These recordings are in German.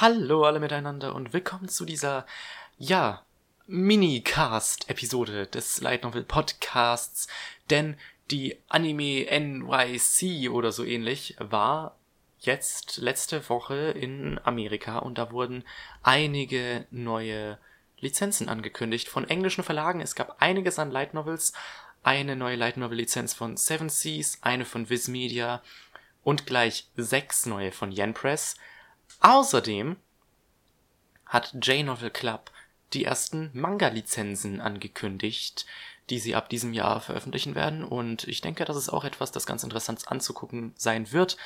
Hallo alle miteinander und willkommen zu dieser, ja, Mini-Cast-Episode des Light Novel Podcasts, denn die Anime NYC oder so ähnlich war jetzt letzte Woche in Amerika und da wurden einige neue Lizenzen angekündigt von englischen Verlagen. Es gab einiges an Light Novels, eine neue Light Novel Lizenz von Seven Seas, eine von Viz Media und gleich sechs neue von Yen Press. Außerdem hat J-Novel Club die ersten Manga-Lizenzen angekündigt, die sie ab diesem Jahr veröffentlichen werden. Und ich denke, das ist auch etwas, das ganz interessant anzugucken sein wird.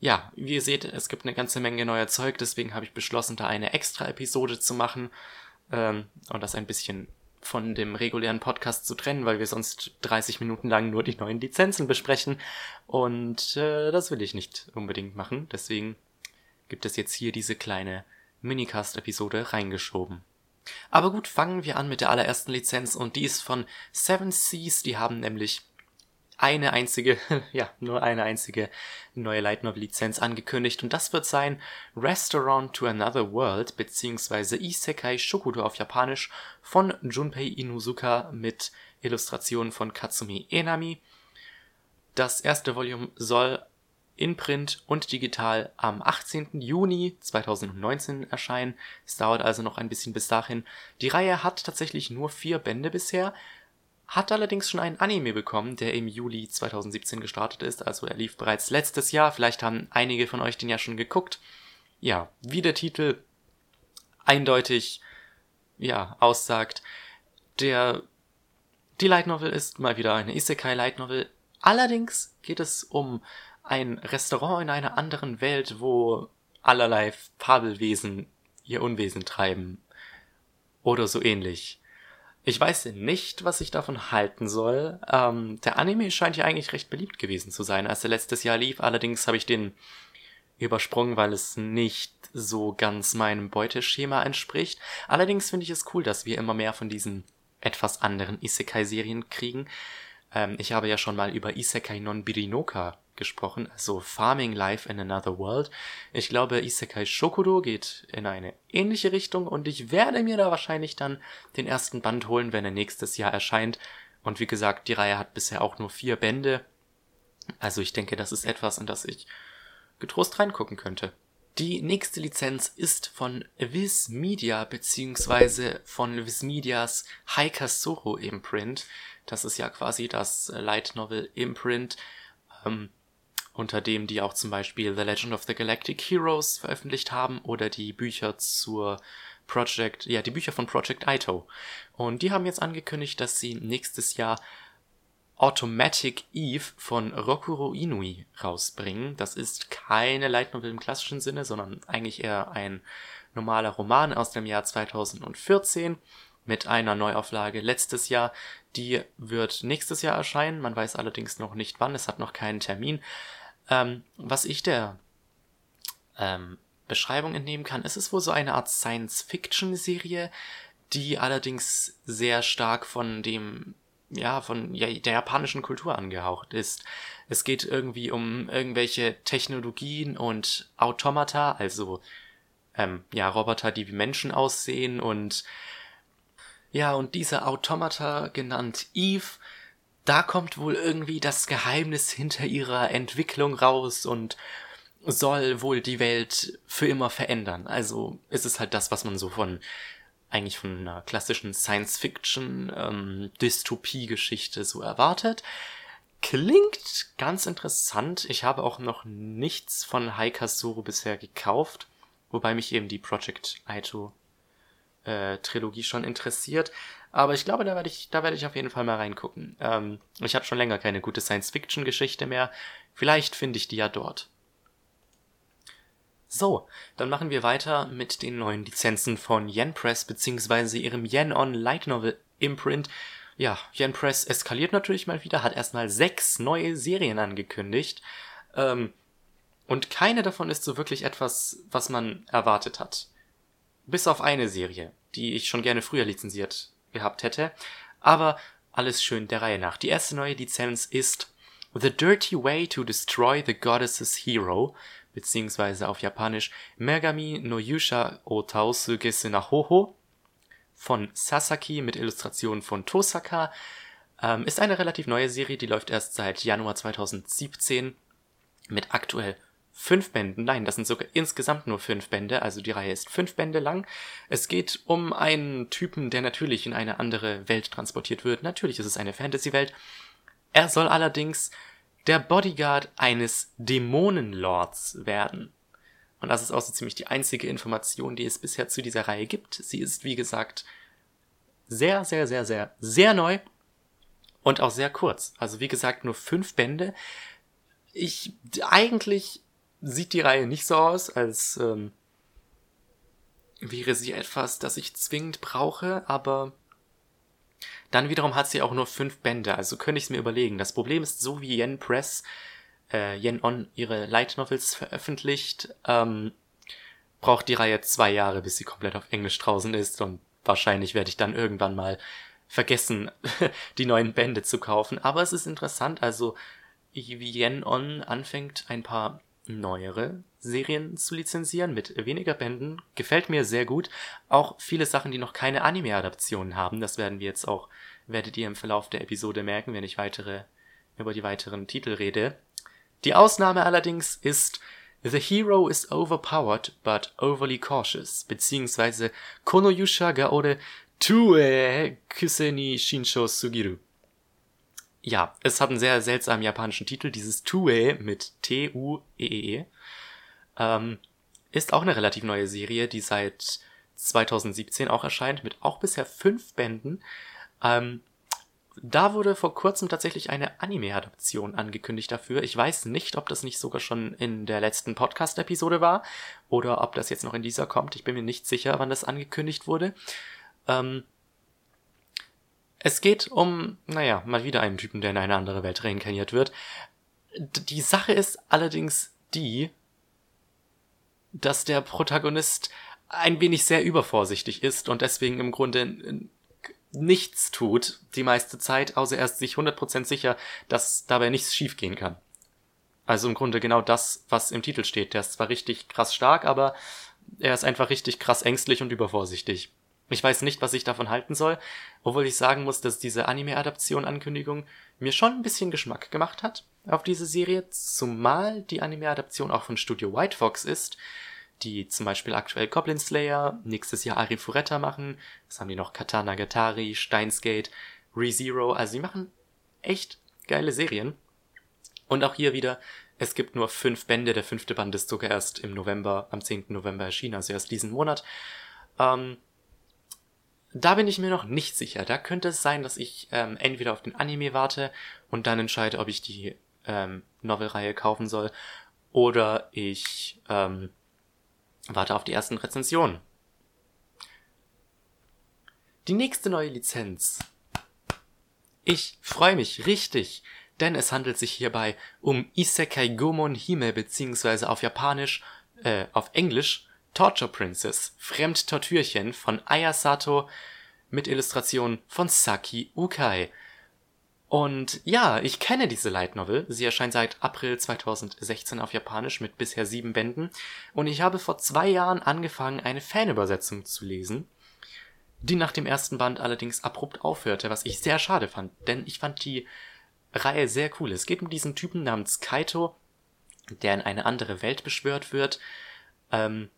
Ja, wie ihr seht, es gibt eine ganze Menge neuer Zeug, deswegen habe ich beschlossen, da eine extra Episode zu machen ähm, und das ein bisschen von dem regulären Podcast zu trennen, weil wir sonst 30 Minuten lang nur die neuen Lizenzen besprechen. Und äh, das will ich nicht unbedingt machen. Deswegen gibt es jetzt hier diese kleine Minicast-Episode reingeschoben. Aber gut, fangen wir an mit der allerersten Lizenz und die ist von Seven Seas. Die haben nämlich eine einzige, ja, nur eine einzige neue Light Novel Lizenz angekündigt und das wird sein Restaurant to Another World beziehungsweise Isekai Shokudo auf Japanisch von Junpei Inuzuka mit Illustrationen von Katsumi Enami. Das erste Volume soll in Print und digital am 18. Juni 2019 erscheinen. Es dauert also noch ein bisschen bis dahin. Die Reihe hat tatsächlich nur vier Bände bisher, hat allerdings schon einen Anime bekommen, der im Juli 2017 gestartet ist. Also er lief bereits letztes Jahr. Vielleicht haben einige von euch den ja schon geguckt. Ja, wie der Titel eindeutig ja aussagt, der die Light Novel ist mal wieder eine Isekai Light Novel. Allerdings geht es um ein Restaurant in einer anderen Welt, wo allerlei Fabelwesen ihr Unwesen treiben. Oder so ähnlich. Ich weiß nicht, was ich davon halten soll. Ähm, der Anime scheint ja eigentlich recht beliebt gewesen zu sein, als er letztes Jahr lief. Allerdings habe ich den übersprungen, weil es nicht so ganz meinem Beuteschema entspricht. Allerdings finde ich es cool, dass wir immer mehr von diesen etwas anderen Isekai-Serien kriegen. Ähm, ich habe ja schon mal über Isekai non Birinoka gesprochen, also Farming Life in Another World. Ich glaube, Isekai Shokudo geht in eine ähnliche Richtung und ich werde mir da wahrscheinlich dann den ersten Band holen, wenn er nächstes Jahr erscheint. Und wie gesagt, die Reihe hat bisher auch nur vier Bände. Also ich denke, das ist etwas, in das ich getrost reingucken könnte. Die nächste Lizenz ist von Viz Media beziehungsweise von Viz Medias Haikasoro Imprint. Das ist ja quasi das Light Novel Imprint ähm, unter dem die auch zum Beispiel The Legend of the Galactic Heroes veröffentlicht haben oder die Bücher zur Project, ja, die Bücher von Project Ito. Und die haben jetzt angekündigt, dass sie nächstes Jahr Automatic Eve von Rokuro Inui rausbringen. Das ist keine Light Novel im klassischen Sinne, sondern eigentlich eher ein normaler Roman aus dem Jahr 2014 mit einer Neuauflage letztes Jahr. Die wird nächstes Jahr erscheinen. Man weiß allerdings noch nicht wann. Es hat noch keinen Termin. Ähm, was ich der ähm, Beschreibung entnehmen kann, ist es wohl so eine Art Science-Fiction-Serie, die allerdings sehr stark von dem, ja, von ja, der japanischen Kultur angehaucht ist. Es geht irgendwie um irgendwelche Technologien und Automata, also ähm, ja, Roboter, die wie Menschen aussehen und ja, und diese Automata genannt Eve da kommt wohl irgendwie das Geheimnis hinter ihrer Entwicklung raus und soll wohl die Welt für immer verändern. Also ist es halt das, was man so von eigentlich von einer klassischen Science-Fiction ähm, so erwartet. Klingt ganz interessant. Ich habe auch noch nichts von Haikasuru bisher gekauft, wobei mich eben die Project Aito äh, Trilogie schon interessiert. Aber ich glaube, da werde ich, da werde ich auf jeden Fall mal reingucken. Ähm, ich habe schon länger keine gute Science-Fiction-Geschichte mehr. Vielleicht finde ich die ja dort. So, dann machen wir weiter mit den neuen Lizenzen von Yen Press beziehungsweise ihrem Yen On Light Novel Imprint. Ja, Yen Press eskaliert natürlich mal wieder, hat erstmal sechs neue Serien angekündigt. Ähm, und keine davon ist so wirklich etwas, was man erwartet hat. Bis auf eine Serie, die ich schon gerne früher lizenziert gehabt hätte. Aber alles schön der Reihe nach. Die erste neue Lizenz ist The Dirty Way to Destroy the Goddess's Hero beziehungsweise auf Japanisch Megami no Yusha o Taosu Gese na Hoho von Sasaki mit Illustrationen von Tosaka. Ähm, ist eine relativ neue Serie, die läuft erst seit Januar 2017 mit aktuell fünf Bänden. Nein, das sind sogar insgesamt nur fünf Bände, also die Reihe ist fünf Bände lang. Es geht um einen Typen, der natürlich in eine andere Welt transportiert wird. Natürlich ist es eine Fantasy-Welt. Er soll allerdings der Bodyguard eines Dämonenlords werden. Und das ist auch so ziemlich die einzige Information, die es bisher zu dieser Reihe gibt. Sie ist, wie gesagt, sehr, sehr, sehr, sehr, sehr neu und auch sehr kurz. Also wie gesagt, nur fünf Bände. Ich eigentlich sieht die Reihe nicht so aus, als ähm, wäre sie etwas, das ich zwingend brauche, aber dann wiederum hat sie auch nur fünf Bände, also könnte ich es mir überlegen. Das Problem ist, so wie Yen Press, äh, Yen On ihre Light Novels veröffentlicht, ähm, braucht die Reihe zwei Jahre, bis sie komplett auf Englisch draußen ist und wahrscheinlich werde ich dann irgendwann mal vergessen, die neuen Bände zu kaufen. Aber es ist interessant, also wie Yen On anfängt, ein paar neuere Serien zu lizenzieren mit weniger Bänden. Gefällt mir sehr gut. Auch viele Sachen, die noch keine Anime-Adaptionen haben. Das werden wir jetzt auch, werdet ihr im Verlauf der Episode merken, wenn ich weitere, über die weiteren Titel rede. Die Ausnahme allerdings ist The Hero is overpowered but overly cautious, beziehungsweise Konoyusha gaore Tue Kuseni Shinsho Sugiru. Ja, es hat einen sehr seltsamen japanischen Titel. Dieses Tue mit T-U-E-E -E, ähm, ist auch eine relativ neue Serie, die seit 2017 auch erscheint, mit auch bisher fünf Bänden. Ähm, da wurde vor kurzem tatsächlich eine Anime-Adaption angekündigt dafür. Ich weiß nicht, ob das nicht sogar schon in der letzten Podcast-Episode war oder ob das jetzt noch in dieser kommt. Ich bin mir nicht sicher, wann das angekündigt wurde. Ähm, es geht um, naja, mal wieder einen Typen, der in eine andere Welt reinkarniert wird. Die Sache ist allerdings die, dass der Protagonist ein wenig sehr übervorsichtig ist und deswegen im Grunde nichts tut die meiste Zeit, außer er ist sich 100% sicher, dass dabei nichts schiefgehen kann. Also im Grunde genau das, was im Titel steht. Der ist zwar richtig krass stark, aber er ist einfach richtig krass ängstlich und übervorsichtig. Ich weiß nicht, was ich davon halten soll, obwohl ich sagen muss, dass diese Anime-Adaption-Ankündigung mir schon ein bisschen Geschmack gemacht hat auf diese Serie, zumal die Anime-Adaption auch von Studio White Fox ist, die zum Beispiel aktuell Goblin Slayer, nächstes Jahr Ari Fureta machen, das haben die noch Katana Gatari, Steinsgate, ReZero, also die machen echt geile Serien. Und auch hier wieder, es gibt nur fünf Bände, der fünfte Band ist sogar erst im November, am 10. November erschienen, also erst diesen Monat. Ähm, da bin ich mir noch nicht sicher. Da könnte es sein, dass ich ähm, entweder auf den Anime warte und dann entscheide, ob ich die ähm, Novelreihe kaufen soll oder ich ähm, warte auf die ersten Rezensionen. Die nächste neue Lizenz. Ich freue mich richtig, denn es handelt sich hierbei um Isekai Gomon Hime beziehungsweise auf Japanisch, äh, auf Englisch Torture Princess, Fremdtortürchen von Ayasato mit Illustrationen von Saki Ukai. Und ja, ich kenne diese Light Novel. Sie erscheint seit April 2016 auf Japanisch mit bisher sieben Bänden. Und ich habe vor zwei Jahren angefangen, eine Fanübersetzung zu lesen, die nach dem ersten Band allerdings abrupt aufhörte, was ich sehr schade fand, denn ich fand die Reihe sehr cool. Es geht um diesen Typen namens Kaito, der in eine andere Welt beschwört wird, ähm,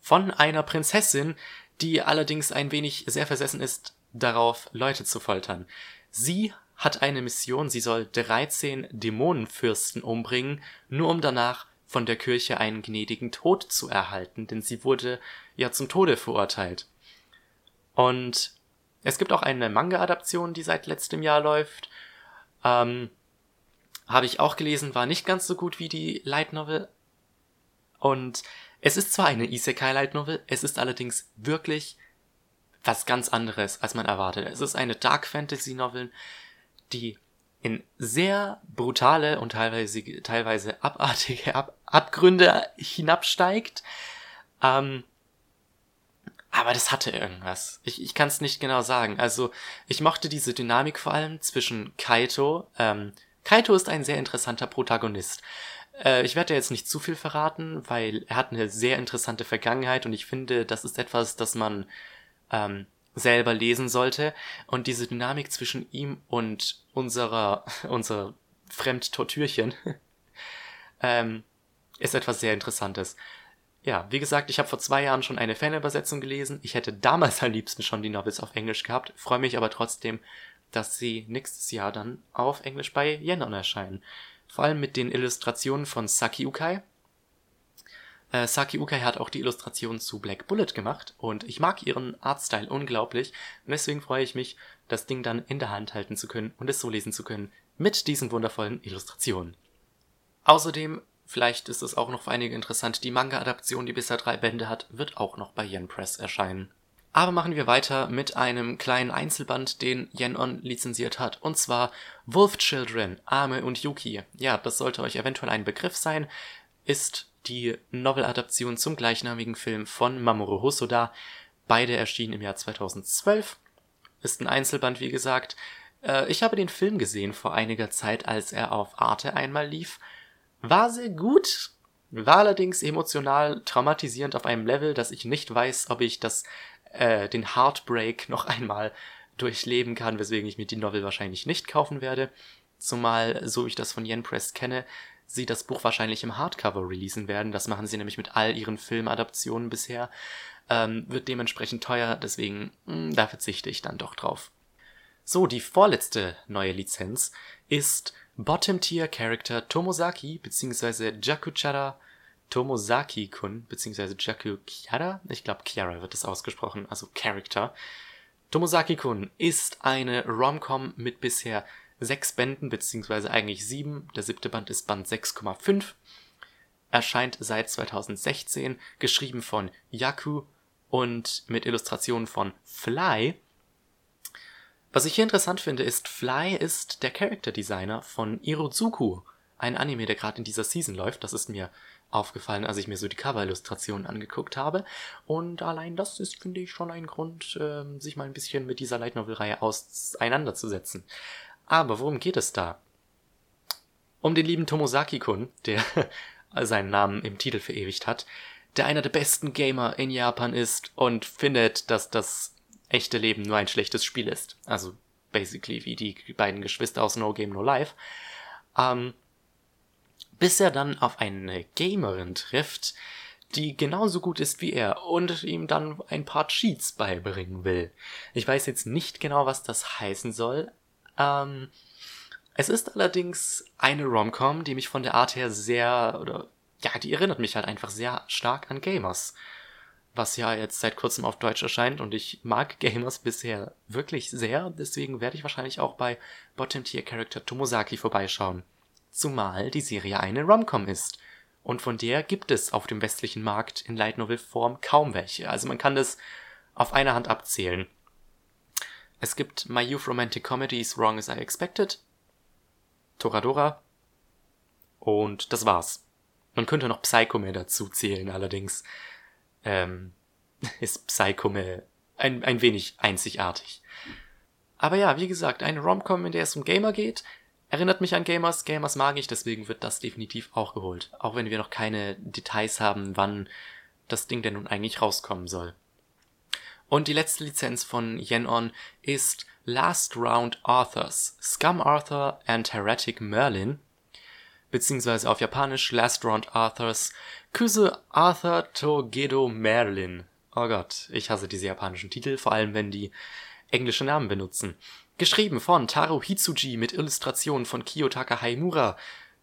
von einer Prinzessin, die allerdings ein wenig sehr versessen ist, darauf Leute zu foltern. Sie hat eine Mission, sie soll 13 Dämonenfürsten umbringen, nur um danach von der Kirche einen gnädigen Tod zu erhalten, denn sie wurde ja zum Tode verurteilt. Und es gibt auch eine Manga-Adaption, die seit letztem Jahr läuft. Ähm, Habe ich auch gelesen, war nicht ganz so gut wie die Light Novel. Und es ist zwar eine Isekai Light Novel, es ist allerdings wirklich was ganz anderes, als man erwartet. Es ist eine Dark Fantasy Novel, die in sehr brutale und teilweise, teilweise abartige Ab Abgründe hinabsteigt. Ähm, aber das hatte irgendwas. Ich, ich kann es nicht genau sagen. Also ich mochte diese Dynamik vor allem zwischen Kaito. Ähm, Kaito ist ein sehr interessanter Protagonist. Äh, ich werde jetzt nicht zu viel verraten, weil er hat eine sehr interessante Vergangenheit und ich finde, das ist etwas, das man ähm, selber lesen sollte. Und diese Dynamik zwischen ihm und unserer, unserer Fremdtortürchen ähm, ist etwas sehr Interessantes. Ja, wie gesagt, ich habe vor zwei Jahren schon eine Fanübersetzung gelesen. Ich hätte damals am liebsten schon die Novels auf Englisch gehabt, freue mich aber trotzdem, dass sie nächstes Jahr dann auf Englisch bei Yenon erscheinen. Vor allem mit den Illustrationen von Saki Ukai. Äh, Saki Ukai hat auch die Illustration zu Black Bullet gemacht und ich mag ihren Artstyle unglaublich und deswegen freue ich mich, das Ding dann in der Hand halten zu können und es so lesen zu können mit diesen wundervollen Illustrationen. Außerdem Vielleicht ist es auch noch für einige interessant. Die Manga-Adaption, die bisher drei Bände hat, wird auch noch bei Yen Press erscheinen. Aber machen wir weiter mit einem kleinen Einzelband, den Yen On lizenziert hat, und zwar Wolf Children, Ame und Yuki. Ja, das sollte euch eventuell ein Begriff sein, ist die Novel-Adaption zum gleichnamigen Film von Mamoru Hosoda. Beide erschienen im Jahr 2012. Ist ein Einzelband, wie gesagt. Äh, ich habe den Film gesehen vor einiger Zeit, als er auf Arte einmal lief war sehr gut, war allerdings emotional traumatisierend auf einem Level, dass ich nicht weiß, ob ich das, äh, den Heartbreak noch einmal durchleben kann, weswegen ich mir die Novel wahrscheinlich nicht kaufen werde. Zumal, so ich das von Yen Press kenne, sie das Buch wahrscheinlich im Hardcover releasen werden. Das machen sie nämlich mit all ihren Filmadaptionen bisher. Ähm, wird dementsprechend teuer, deswegen mh, hm, da verzichte ich dann doch drauf. So, die vorletzte neue Lizenz ist Bottom-Tier-Character Tomosaki bzw. Jakuchara Tomosaki-kun bzw. Jaku Chiara, ich glaube Chiara wird es ausgesprochen, also Character. Tomosaki-kun ist eine Rom-Com mit bisher sechs Bänden bzw. eigentlich sieben. Der siebte Band ist Band 6,5. Erscheint seit 2016, geschrieben von Yaku und mit Illustrationen von Fly. Was ich hier interessant finde, ist, Fly ist der Character Designer von Irozuku, ein Anime, der gerade in dieser Season läuft. Das ist mir aufgefallen, als ich mir so die Cover-Illustrationen angeguckt habe. Und allein das ist, finde ich, schon ein Grund, äh, sich mal ein bisschen mit dieser Light Novel-Reihe auseinanderzusetzen. Aber worum geht es da? Um den lieben Tomosaki-kun, der seinen Namen im Titel verewigt hat, der einer der besten Gamer in Japan ist und findet, dass das echte Leben nur ein schlechtes Spiel ist. Also basically wie die beiden Geschwister aus No Game No Life. Ähm, bis er dann auf eine Gamerin trifft, die genauso gut ist wie er und ihm dann ein paar Cheats beibringen will. Ich weiß jetzt nicht genau, was das heißen soll. Ähm, es ist allerdings eine Romcom, die mich von der Art her sehr, oder ja, die erinnert mich halt einfach sehr stark an Gamers was ja jetzt seit kurzem auf Deutsch erscheint und ich mag Gamers bisher wirklich sehr, deswegen werde ich wahrscheinlich auch bei Bottom Tier Character Tomosaki vorbeischauen. Zumal die Serie eine Romcom ist. Und von der gibt es auf dem westlichen Markt in Light Novel Form kaum welche. Also man kann das auf einer Hand abzählen. Es gibt My Youth Romantic Comedies Wrong as I Expected, Toradora und das war's. Man könnte noch Psychome dazu zählen allerdings ähm, ist Psychome ein, ein wenig einzigartig. Aber ja, wie gesagt, eine Romcom, in der es um Gamer geht, erinnert mich an Gamers. Gamers mag ich, deswegen wird das definitiv auch geholt. Auch wenn wir noch keine Details haben, wann das Ding denn nun eigentlich rauskommen soll. Und die letzte Lizenz von Yenon ist Last Round Authors, Scum Arthur and Heretic Merlin, beziehungsweise auf Japanisch Last Round Authors Küsse Arthur Togedo Merlin. Oh Gott, ich hasse diese japanischen Titel, vor allem wenn die englische Namen benutzen. Geschrieben von Taro Hitsuji mit Illustrationen von Kiyotaka Haimura.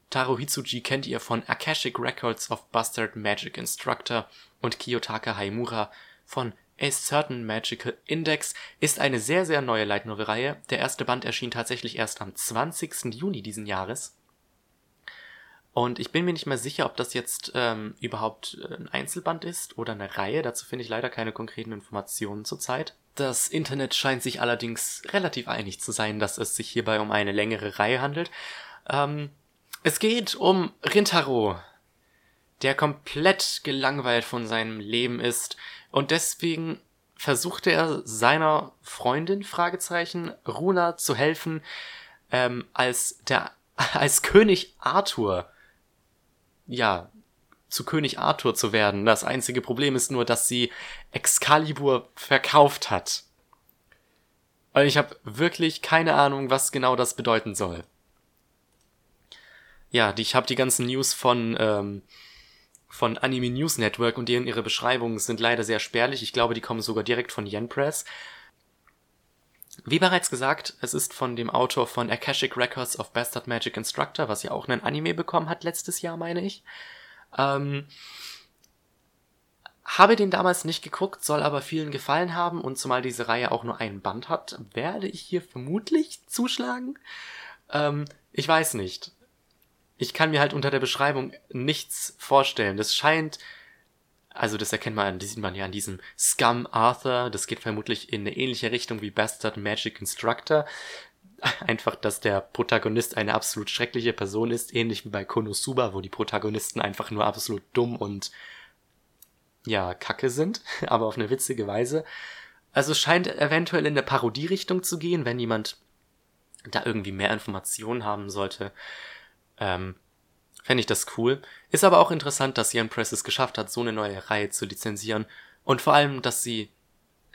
Taro Hitsuji kennt ihr von Akashic Records of Bastard Magic Instructor und Kiyotaka Haimura von A Certain Magical Index ist eine sehr, sehr neue Light Novel Reihe. Der erste Band erschien tatsächlich erst am 20. Juni diesen Jahres. Und ich bin mir nicht mehr sicher, ob das jetzt ähm, überhaupt äh, ein Einzelband ist oder eine Reihe. Dazu finde ich leider keine konkreten Informationen zurzeit. Das Internet scheint sich allerdings relativ einig zu sein, dass es sich hierbei um eine längere Reihe handelt. Ähm, es geht um Rintaro, der komplett gelangweilt von seinem Leben ist und deswegen versuchte er seiner Freundin, Fragezeichen, Runa zu helfen, ähm, als der, als König Arthur ja, zu König Arthur zu werden. Das einzige Problem ist nur, dass sie Excalibur verkauft hat. Und ich habe wirklich keine Ahnung, was genau das bedeuten soll. Ja, ich habe die ganzen News von, ähm, von Anime News Network und deren ihre Beschreibungen sind leider sehr spärlich. Ich glaube, die kommen sogar direkt von Yen Press. Wie bereits gesagt, es ist von dem Autor von Akashic Records of Bastard Magic Instructor, was ja auch einen Anime bekommen hat letztes Jahr, meine ich. Ähm, habe den damals nicht geguckt, soll aber vielen gefallen haben und zumal diese Reihe auch nur einen Band hat, werde ich hier vermutlich zuschlagen. Ähm, ich weiß nicht. Ich kann mir halt unter der Beschreibung nichts vorstellen. Das scheint, also das erkennt man, das sieht man ja an diesem Scum Arthur. Das geht vermutlich in eine ähnliche Richtung wie Bastard Magic Instructor. Einfach, dass der Protagonist eine absolut schreckliche Person ist, ähnlich wie bei Konosuba, wo die Protagonisten einfach nur absolut dumm und ja, kacke sind, aber auf eine witzige Weise. Also es scheint eventuell in der Parodierichtung zu gehen, wenn jemand da irgendwie mehr Informationen haben sollte. Ähm, Fände ich das cool. Ist aber auch interessant, dass Ian Press es geschafft hat, so eine neue Reihe zu lizenzieren. Und vor allem, dass sie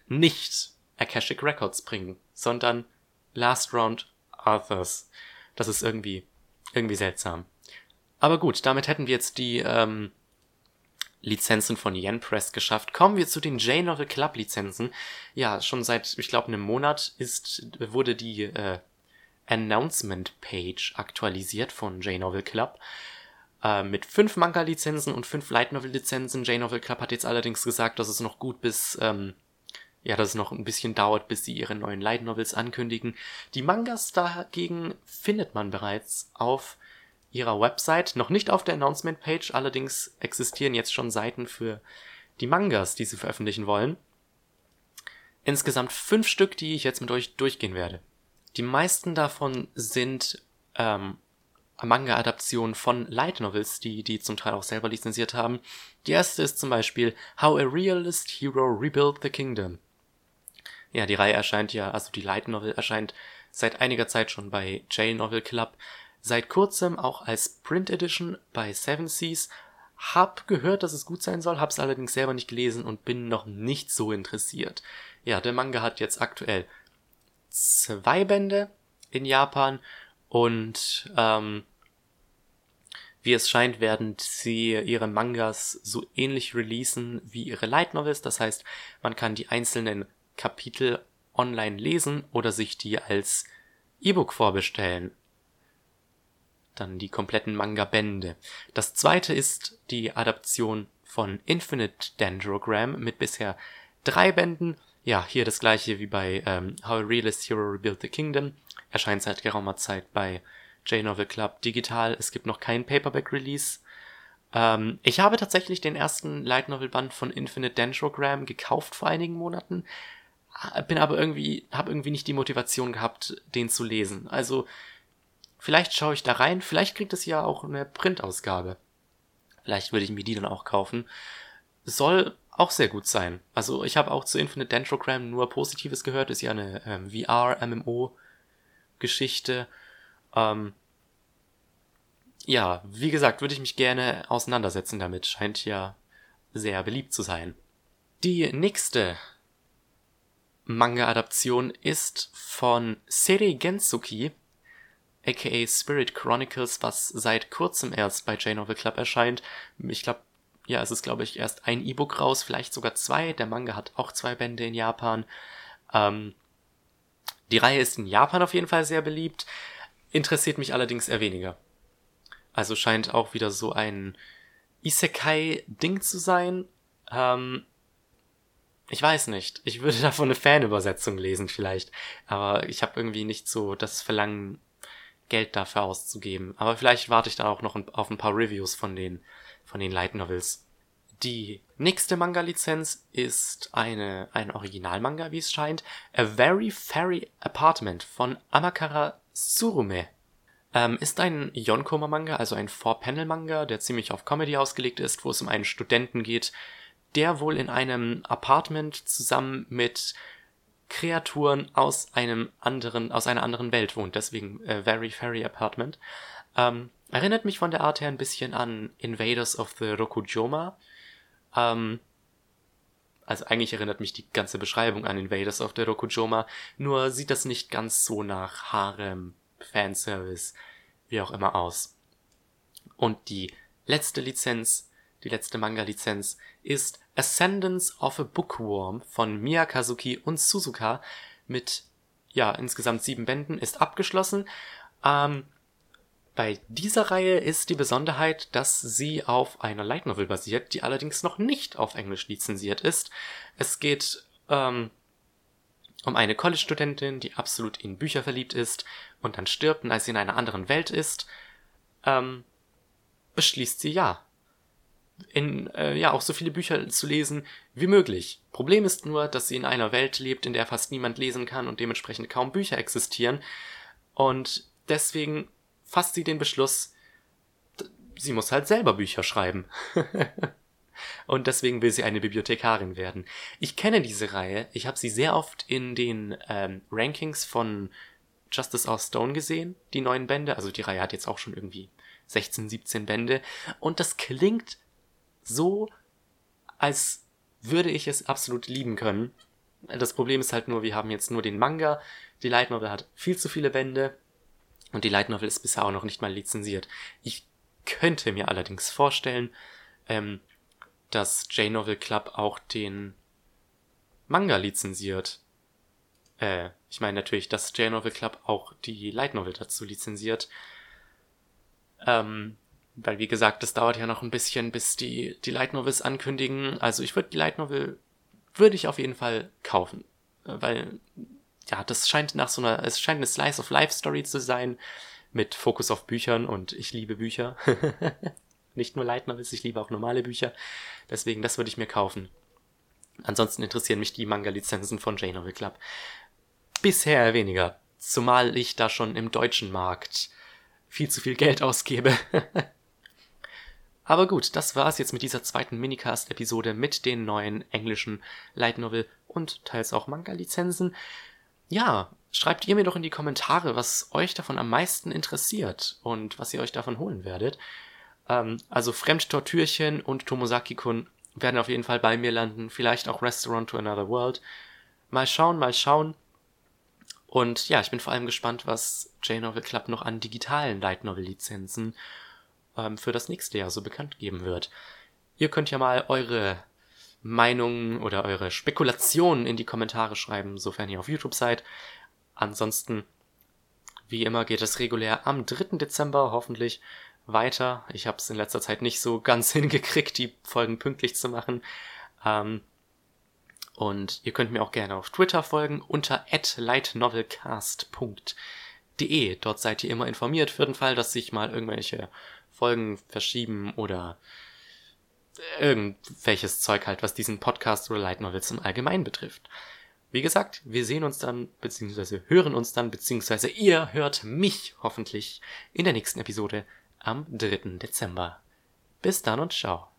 nicht Akashic Records bringen, sondern Last Round Arthurs. Das ist irgendwie, irgendwie seltsam. Aber gut, damit hätten wir jetzt die ähm, Lizenzen von Yen Press geschafft. Kommen wir zu den J-Novel Club Lizenzen. Ja, schon seit, ich glaube, einem Monat ist, wurde die äh, Announcement Page aktualisiert von J-Novel Club. Äh, mit fünf Manga-Lizenzen und fünf Light Novel-Lizenzen. J-Novel Club hat jetzt allerdings gesagt, dass es noch gut bis ähm, ja, dass es noch ein bisschen dauert, bis sie ihre neuen Light Novels ankündigen. Die Mangas dagegen findet man bereits auf ihrer Website, noch nicht auf der Announcement Page, allerdings existieren jetzt schon Seiten für die Mangas, die sie veröffentlichen wollen. Insgesamt fünf Stück, die ich jetzt mit euch durchgehen werde. Die meisten davon sind ähm, Manga-Adaptionen von Light Novels, die die zum Teil auch selber lizenziert haben. Die erste ist zum Beispiel How a Realist Hero Rebuilt the Kingdom. Ja, die Reihe erscheint ja, also die Light Novel erscheint seit einiger Zeit schon bei J-Novel Club, seit kurzem auch als Print Edition bei Seven Seas. Hab gehört, dass es gut sein soll, hab's allerdings selber nicht gelesen und bin noch nicht so interessiert. Ja, der Manga hat jetzt aktuell zwei Bände in Japan und ähm, wie es scheint, werden sie ihre Mangas so ähnlich releasen wie ihre Light Novels. Das heißt, man kann die einzelnen Kapitel online lesen oder sich die als E-Book vorbestellen. Dann die kompletten Manga-Bände. Das zweite ist die Adaption von Infinite Dendrogram mit bisher drei Bänden. Ja, hier das gleiche wie bei ähm, How a Realist Hero Rebuilt the Kingdom. Erscheint seit geraumer Zeit bei J-Novel Club digital. Es gibt noch kein Paperback-Release. Ähm, ich habe tatsächlich den ersten Light Novel Band von Infinite Dendrogram gekauft vor einigen Monaten bin aber irgendwie, habe irgendwie nicht die Motivation gehabt, den zu lesen. Also, vielleicht schaue ich da rein, vielleicht kriegt es ja auch eine Printausgabe. Vielleicht würde ich mir die dann auch kaufen. Soll auch sehr gut sein. Also, ich habe auch zu Infinite Dendrogram nur Positives gehört, ist ja eine ähm, VR-MMO-Geschichte. Ähm, ja, wie gesagt, würde ich mich gerne auseinandersetzen damit. Scheint ja sehr beliebt zu sein. Die nächste Manga-Adaption ist von Seri Gensuki, aka Spirit Chronicles, was seit kurzem erst bei J-Novel Club erscheint. Ich glaube, ja, es ist, glaube ich, erst ein E-Book raus, vielleicht sogar zwei. Der Manga hat auch zwei Bände in Japan. Ähm, die Reihe ist in Japan auf jeden Fall sehr beliebt, interessiert mich allerdings eher weniger. Also scheint auch wieder so ein Isekai-Ding zu sein. Ähm, ich weiß nicht. Ich würde davon eine Fanübersetzung lesen vielleicht. Aber ich habe irgendwie nicht so das Verlangen, Geld dafür auszugeben. Aber vielleicht warte ich dann auch noch auf ein paar Reviews von den, von den Light Novels. Die nächste Manga-Lizenz ist eine, ein Original-Manga, wie es scheint. A Very Fairy Apartment von Amakara Surume. Ähm, ist ein Yonkoma-Manga, also ein Four-Panel-Manga, der ziemlich auf Comedy ausgelegt ist, wo es um einen Studenten geht, der wohl in einem Apartment zusammen mit Kreaturen aus einem anderen, aus einer anderen Welt wohnt, deswegen äh, Very Fairy Apartment. Ähm, erinnert mich von der Art her ein bisschen an Invaders of the Rokujoma. Ähm, also eigentlich erinnert mich die ganze Beschreibung an Invaders of the Rokujoma, nur sieht das nicht ganz so nach Harem, Fanservice, wie auch immer aus. Und die letzte Lizenz, die letzte Manga-Lizenz ist Ascendance of a Bookworm von Miyakazuki und Suzuka mit ja insgesamt sieben Bänden ist abgeschlossen. Ähm, bei dieser Reihe ist die Besonderheit, dass sie auf einer Light Novel basiert, die allerdings noch nicht auf Englisch lizenziert ist. Es geht ähm, um eine College-Studentin, die absolut in Bücher verliebt ist und dann stirbt und als sie in einer anderen Welt ist, ähm, beschließt sie ja, in äh, ja auch so viele Bücher zu lesen wie möglich. Problem ist nur, dass sie in einer Welt lebt, in der fast niemand lesen kann und dementsprechend kaum Bücher existieren und deswegen fasst sie den Beschluss, sie muss halt selber Bücher schreiben. und deswegen will sie eine Bibliothekarin werden. Ich kenne diese Reihe, ich habe sie sehr oft in den ähm, Rankings von Justice Our Stone gesehen, die neuen Bände. Also die Reihe hat jetzt auch schon irgendwie 16, 17 Bände. Und das klingt so, als würde ich es absolut lieben können. Das Problem ist halt nur, wir haben jetzt nur den Manga. Die Light Novel hat viel zu viele Bände. Und die Light Novel ist bisher auch noch nicht mal lizenziert. Ich könnte mir allerdings vorstellen, ähm, dass J-Novel Club auch den Manga lizenziert. Äh, ich meine natürlich, dass J-Novel Club auch die Light Novel dazu lizenziert. Ähm, weil wie gesagt, das dauert ja noch ein bisschen, bis die, die Light Novels ankündigen. Also ich würde die Light Novel, würde ich auf jeden Fall kaufen. Weil ja, das scheint nach so einer, es scheint eine Slice of Life Story zu sein, mit Fokus auf Büchern und ich liebe Bücher. Nicht nur Light Novels, ich liebe auch normale Bücher. Deswegen, das würde ich mir kaufen. Ansonsten interessieren mich die Manga-Lizenzen von J-Novel Club. Bisher weniger. Zumal ich da schon im deutschen Markt viel zu viel Geld ausgebe. Aber gut, das war's jetzt mit dieser zweiten Minicast-Episode mit den neuen englischen Light Novel und teils auch Manga-Lizenzen ja, schreibt ihr mir doch in die Kommentare, was euch davon am meisten interessiert und was ihr euch davon holen werdet. Ähm, also Fremdtortürchen und Tomosaki-kun werden auf jeden Fall bei mir landen. Vielleicht auch Restaurant to Another World. Mal schauen, mal schauen. Und ja, ich bin vor allem gespannt, was J-Novel Club noch an digitalen Light Novel Lizenzen ähm, für das nächste Jahr so bekannt geben wird. Ihr könnt ja mal eure Meinungen oder eure Spekulationen in die Kommentare schreiben, sofern ihr auf YouTube seid. Ansonsten, wie immer, geht es regulär am 3. Dezember hoffentlich weiter. Ich habe es in letzter Zeit nicht so ganz hingekriegt, die Folgen pünktlich zu machen. Ähm, und ihr könnt mir auch gerne auf Twitter folgen unter lightnovelcast.de. Dort seid ihr immer informiert für den Fall, dass sich mal irgendwelche Folgen verschieben oder irgendwelches Zeug halt, was diesen Podcast oder Light Novels im Allgemeinen betrifft. Wie gesagt, wir sehen uns dann, beziehungsweise hören uns dann, beziehungsweise ihr hört mich hoffentlich in der nächsten Episode am 3. Dezember. Bis dann und ciao.